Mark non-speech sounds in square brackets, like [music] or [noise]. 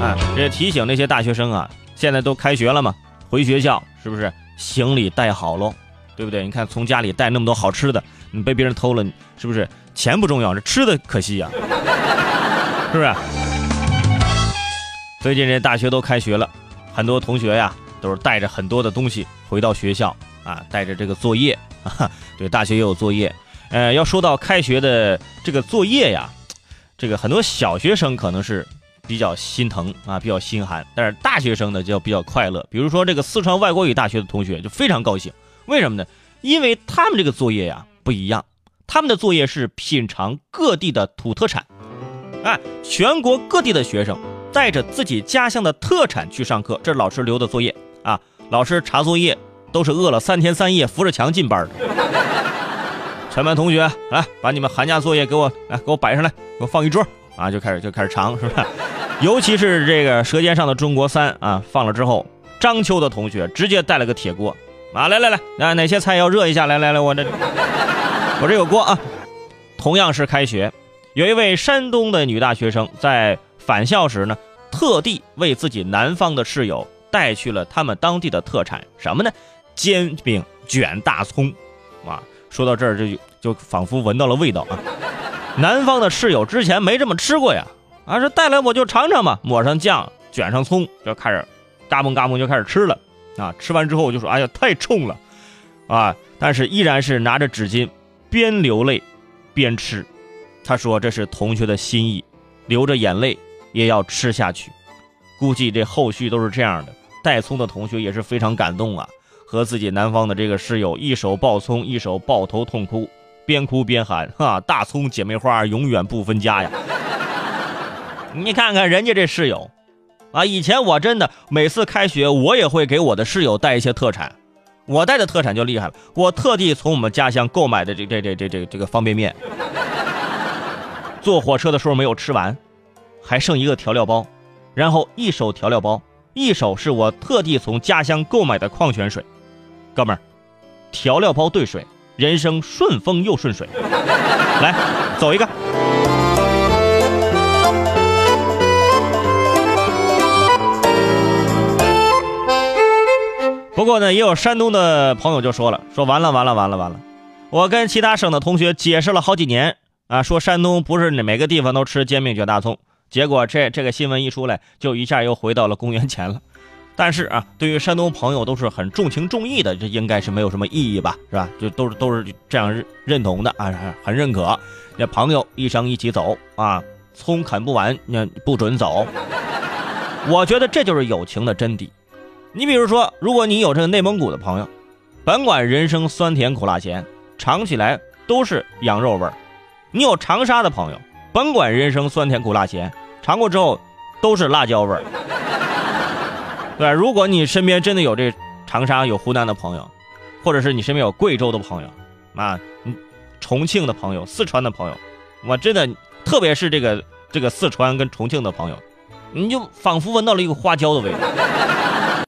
啊，这提醒那些大学生啊，现在都开学了嘛，回学校是不是行李带好喽？对不对？你看从家里带那么多好吃的，你被别人偷了，是不是？钱不重要，这吃的可惜呀，是不是？最近这大学都开学了，很多同学呀都是带着很多的东西回到学校啊，带着这个作业 [laughs] 啊，对，大学也有作业。呃，要说到开学的这个作业呀，这个很多小学生可能是比较心疼啊，比较心寒，但是大学生呢就比较快乐。比如说这个四川外国语大学的同学就非常高兴，为什么呢？因为他们这个作业呀不一样，他们的作业是品尝各地的土特产，哎，全国各地的学生带着自己家乡的特产去上课，这是老师留的作业啊。老师查作业都是饿了三天三夜扶着墙进班的。[laughs] 全班同学来，把你们寒假作业给我来，给我摆上来，给我放一桌啊，就开始就开始尝，是吧？尤其是这个《舌尖上的中国三》啊，放了之后，章丘的同学直接带了个铁锅。啊，来来来，啊，哪些菜要热一下？来来来，我这我这有锅啊。同样是开学，有一位山东的女大学生在返校时呢，特地为自己南方的室友带去了他们当地的特产，什么呢？煎饼卷大葱。啊，说到这儿就就仿佛闻到了味道啊。南方的室友之前没这么吃过呀，啊，说带来我就尝尝吧，抹上酱，卷上葱，就开始嘎嘣嘎嘣就开始吃了。啊！吃完之后我就说：“哎呀，太冲了，啊！”但是依然是拿着纸巾，边流泪边吃。他说：“这是同学的心意，流着眼泪也要吃下去。”估计这后续都是这样的。带葱的同学也是非常感动啊，和自己南方的这个室友一手抱葱，一手抱头痛哭，边哭边喊：“哈，大葱姐妹花永远不分家呀！”你看看人家这室友。啊，以前我真的每次开学，我也会给我的室友带一些特产。我带的特产就厉害了，我特地从我们家乡购买的这这这这这这个方便面。坐火车的时候没有吃完，还剩一个调料包，然后一手调料包，一手是我特地从家乡购买的矿泉水。哥们儿，调料包兑水，人生顺风又顺水。来，走一个。不过呢，也有山东的朋友就说了：“说完了，完了，完了，完了！我跟其他省的同学解释了好几年啊，说山东不是每个地方都吃煎饼卷大葱。结果这这个新闻一出来，就一下又回到了公元前了。[laughs] 但是啊，对于山东朋友都是很重情重义的，这应该是没有什么意义吧，是吧？就都是都是这样认认同的啊，很认可。那朋友一生一起走啊，葱啃不完，那不准走。我觉得这就是友情的真谛。”你比如说，如果你有这个内蒙古的朋友，甭管人生酸甜苦辣咸，尝起来都是羊肉味儿；你有长沙的朋友，甭管人生酸甜苦辣咸，尝过之后都是辣椒味儿。对，如果你身边真的有这长沙、有湖南的朋友，或者是你身边有贵州的朋友，啊，重庆的朋友、四川的朋友，我真的，特别是这个这个四川跟重庆的朋友，你就仿佛闻到了一个花椒的味道。